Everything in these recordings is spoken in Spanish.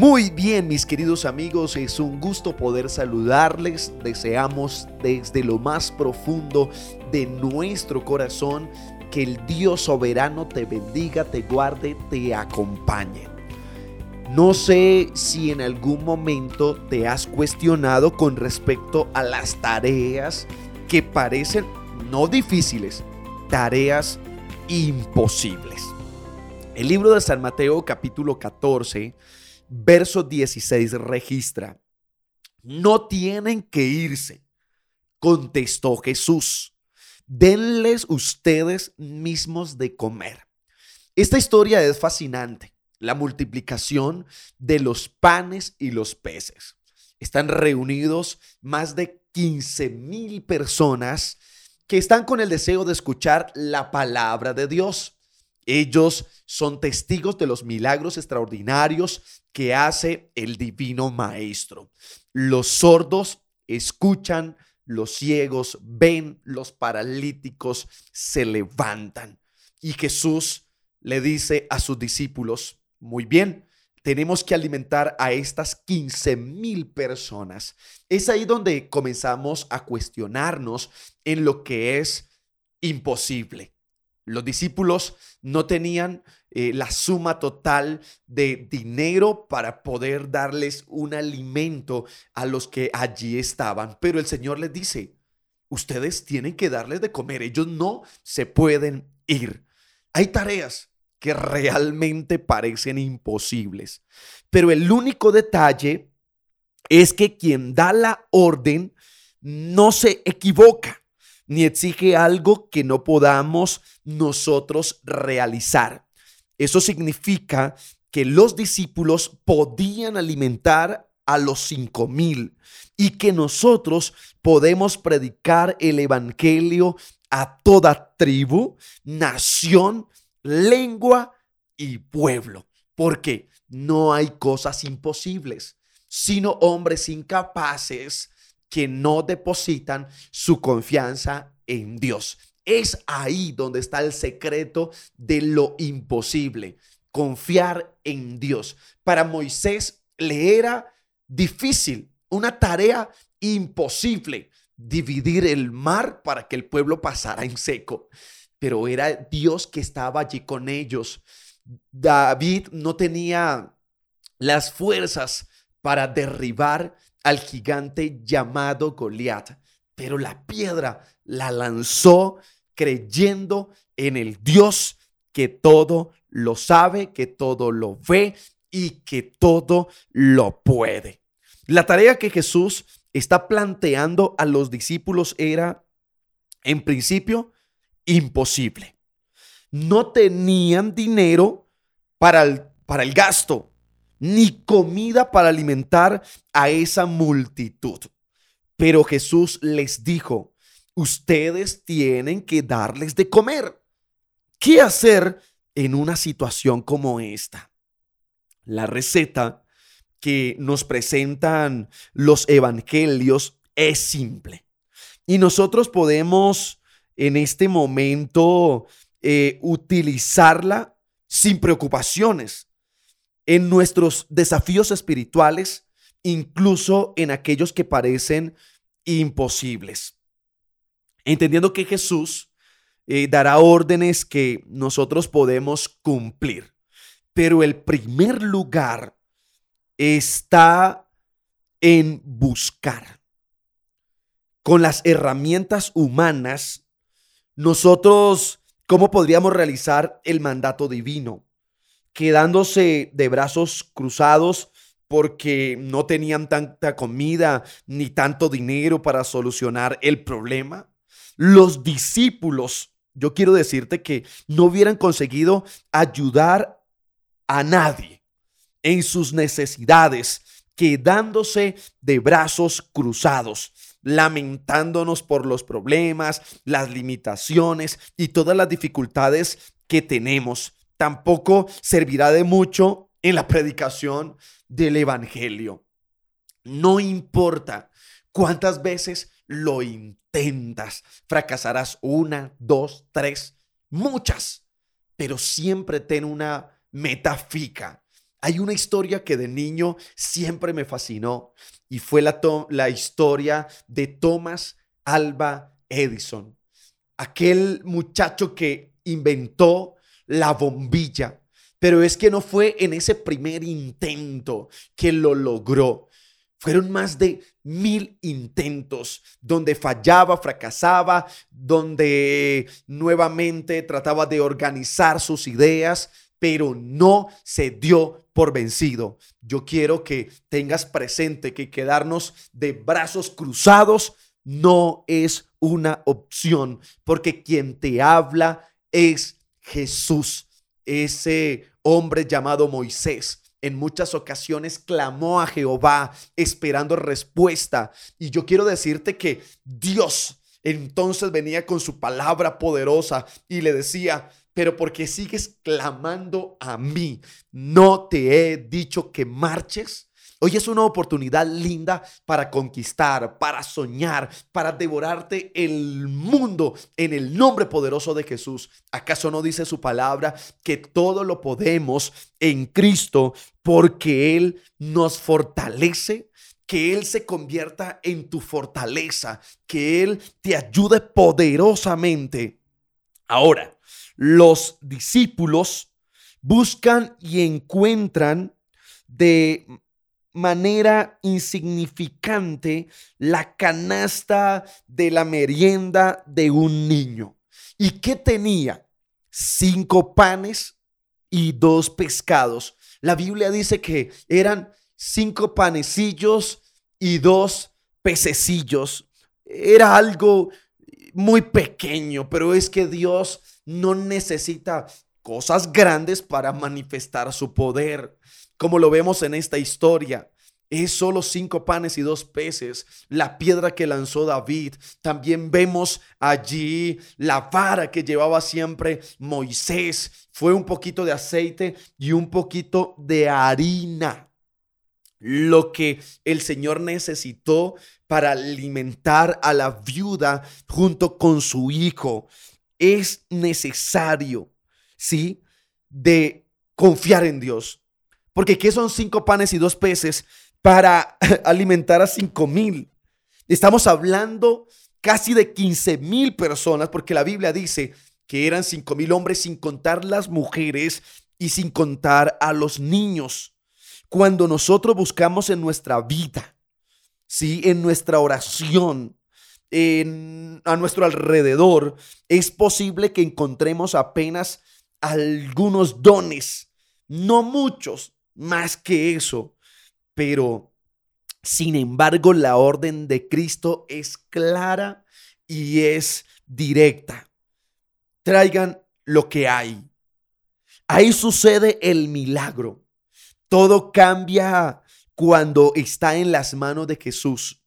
Muy bien, mis queridos amigos, es un gusto poder saludarles. Deseamos desde lo más profundo de nuestro corazón que el Dios soberano te bendiga, te guarde, te acompañe. No sé si en algún momento te has cuestionado con respecto a las tareas que parecen no difíciles, tareas imposibles. El libro de San Mateo capítulo 14 verso 16 registra, no tienen que irse, contestó Jesús, denles ustedes mismos de comer. Esta historia es fascinante, la multiplicación de los panes y los peces. Están reunidos más de 15 mil personas que están con el deseo de escuchar la palabra de Dios. Ellos son testigos de los milagros extraordinarios que hace el divino maestro. Los sordos escuchan, los ciegos ven, los paralíticos se levantan. Y Jesús le dice a sus discípulos, muy bien, tenemos que alimentar a estas 15 mil personas. Es ahí donde comenzamos a cuestionarnos en lo que es imposible. Los discípulos no tenían eh, la suma total de dinero para poder darles un alimento a los que allí estaban. Pero el Señor les dice, ustedes tienen que darles de comer, ellos no se pueden ir. Hay tareas que realmente parecen imposibles, pero el único detalle es que quien da la orden no se equivoca ni exige algo que no podamos nosotros realizar. Eso significa que los discípulos podían alimentar a los cinco mil y que nosotros podemos predicar el evangelio a toda tribu, nación, lengua y pueblo. Porque no hay cosas imposibles, sino hombres incapaces que no depositan su confianza en Dios. Es ahí donde está el secreto de lo imposible, confiar en Dios. Para Moisés le era difícil, una tarea imposible, dividir el mar para que el pueblo pasara en seco. Pero era Dios que estaba allí con ellos. David no tenía las fuerzas para derribar al gigante llamado Goliat, pero la piedra la lanzó creyendo en el Dios que todo lo sabe, que todo lo ve y que todo lo puede. La tarea que Jesús está planteando a los discípulos era, en principio, imposible. No tenían dinero para el, para el gasto, ni comida para alimentar a esa multitud. Pero Jesús les dijo, ustedes tienen que darles de comer. ¿Qué hacer en una situación como esta? La receta que nos presentan los evangelios es simple. Y nosotros podemos en este momento eh, utilizarla sin preocupaciones en nuestros desafíos espirituales, incluso en aquellos que parecen imposibles. Entendiendo que Jesús eh, dará órdenes que nosotros podemos cumplir. Pero el primer lugar está en buscar. Con las herramientas humanas, nosotros, ¿cómo podríamos realizar el mandato divino? Quedándose de brazos cruzados porque no tenían tanta comida ni tanto dinero para solucionar el problema. Los discípulos, yo quiero decirte que no hubieran conseguido ayudar a nadie en sus necesidades, quedándose de brazos cruzados, lamentándonos por los problemas, las limitaciones y todas las dificultades que tenemos tampoco servirá de mucho en la predicación del Evangelio. No importa cuántas veces lo intentas, fracasarás una, dos, tres, muchas, pero siempre ten una meta fija. Hay una historia que de niño siempre me fascinó y fue la, la historia de Thomas Alba Edison, aquel muchacho que inventó la bombilla. Pero es que no fue en ese primer intento que lo logró. Fueron más de mil intentos donde fallaba, fracasaba, donde nuevamente trataba de organizar sus ideas, pero no se dio por vencido. Yo quiero que tengas presente que quedarnos de brazos cruzados no es una opción, porque quien te habla es Jesús, ese hombre llamado Moisés. En muchas ocasiones clamó a Jehová esperando respuesta. Y yo quiero decirte que Dios entonces venía con su palabra poderosa y le decía, pero porque sigues clamando a mí, no te he dicho que marches. Hoy es una oportunidad linda para conquistar, para soñar, para devorarte el mundo en el nombre poderoso de Jesús. ¿Acaso no dice su palabra que todo lo podemos en Cristo porque Él nos fortalece? Que Él se convierta en tu fortaleza, que Él te ayude poderosamente. Ahora, los discípulos buscan y encuentran de manera insignificante la canasta de la merienda de un niño. ¿Y qué tenía? Cinco panes y dos pescados. La Biblia dice que eran cinco panecillos y dos pececillos. Era algo muy pequeño, pero es que Dios no necesita cosas grandes para manifestar su poder como lo vemos en esta historia. Es solo cinco panes y dos peces, la piedra que lanzó David. También vemos allí la vara que llevaba siempre Moisés. Fue un poquito de aceite y un poquito de harina. Lo que el Señor necesitó para alimentar a la viuda junto con su hijo. Es necesario, ¿sí? De confiar en Dios porque ¿qué son cinco panes y dos peces para alimentar a cinco mil? Estamos hablando casi de 15 mil personas, porque la Biblia dice que eran cinco mil hombres sin contar las mujeres y sin contar a los niños. Cuando nosotros buscamos en nuestra vida, ¿sí? en nuestra oración, a nuestro alrededor, es posible que encontremos apenas algunos dones, no muchos, más que eso. Pero, sin embargo, la orden de Cristo es clara y es directa. Traigan lo que hay. Ahí sucede el milagro. Todo cambia cuando está en las manos de Jesús.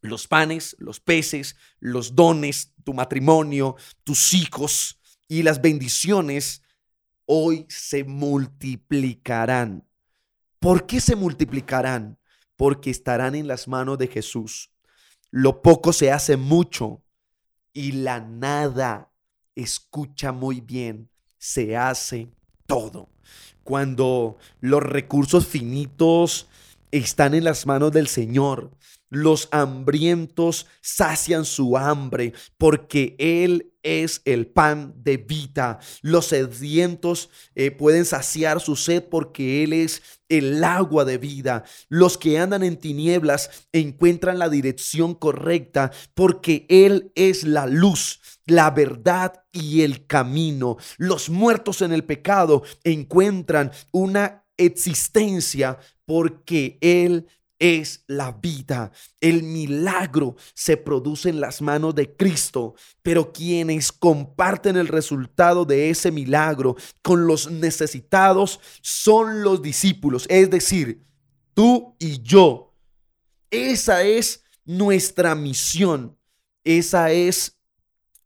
Los panes, los peces, los dones, tu matrimonio, tus hijos y las bendiciones hoy se multiplicarán. ¿Por qué se multiplicarán? Porque estarán en las manos de Jesús. Lo poco se hace mucho y la nada, escucha muy bien, se hace todo. Cuando los recursos finitos están en las manos del Señor, los hambrientos sacian su hambre porque Él es el pan de vida. Los sedientos eh, pueden saciar su sed porque Él es el agua de vida. Los que andan en tinieblas encuentran la dirección correcta porque Él es la luz, la verdad y el camino. Los muertos en el pecado encuentran una existencia porque Él es la vida. El milagro se produce en las manos de Cristo, pero quienes comparten el resultado de ese milagro con los necesitados son los discípulos, es decir, tú y yo. Esa es nuestra misión, esa es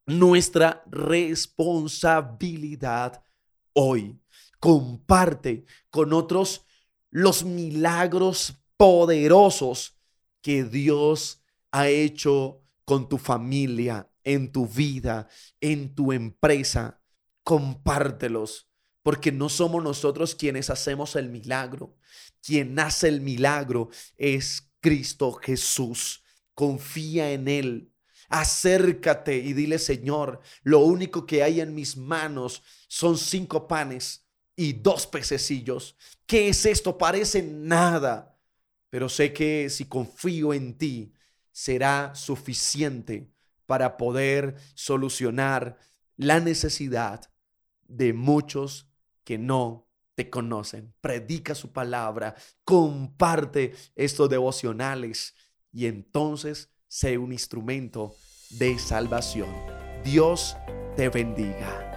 nuestra responsabilidad hoy. Comparte con otros los milagros poderosos que Dios ha hecho con tu familia, en tu vida, en tu empresa. Compártelos, porque no somos nosotros quienes hacemos el milagro. Quien hace el milagro es Cristo Jesús. Confía en Él. Acércate y dile, Señor, lo único que hay en mis manos son cinco panes y dos pececillos. ¿Qué es esto? Parece nada. Pero sé que si confío en ti, será suficiente para poder solucionar la necesidad de muchos que no te conocen. Predica su palabra, comparte estos devocionales y entonces sé un instrumento de salvación. Dios te bendiga.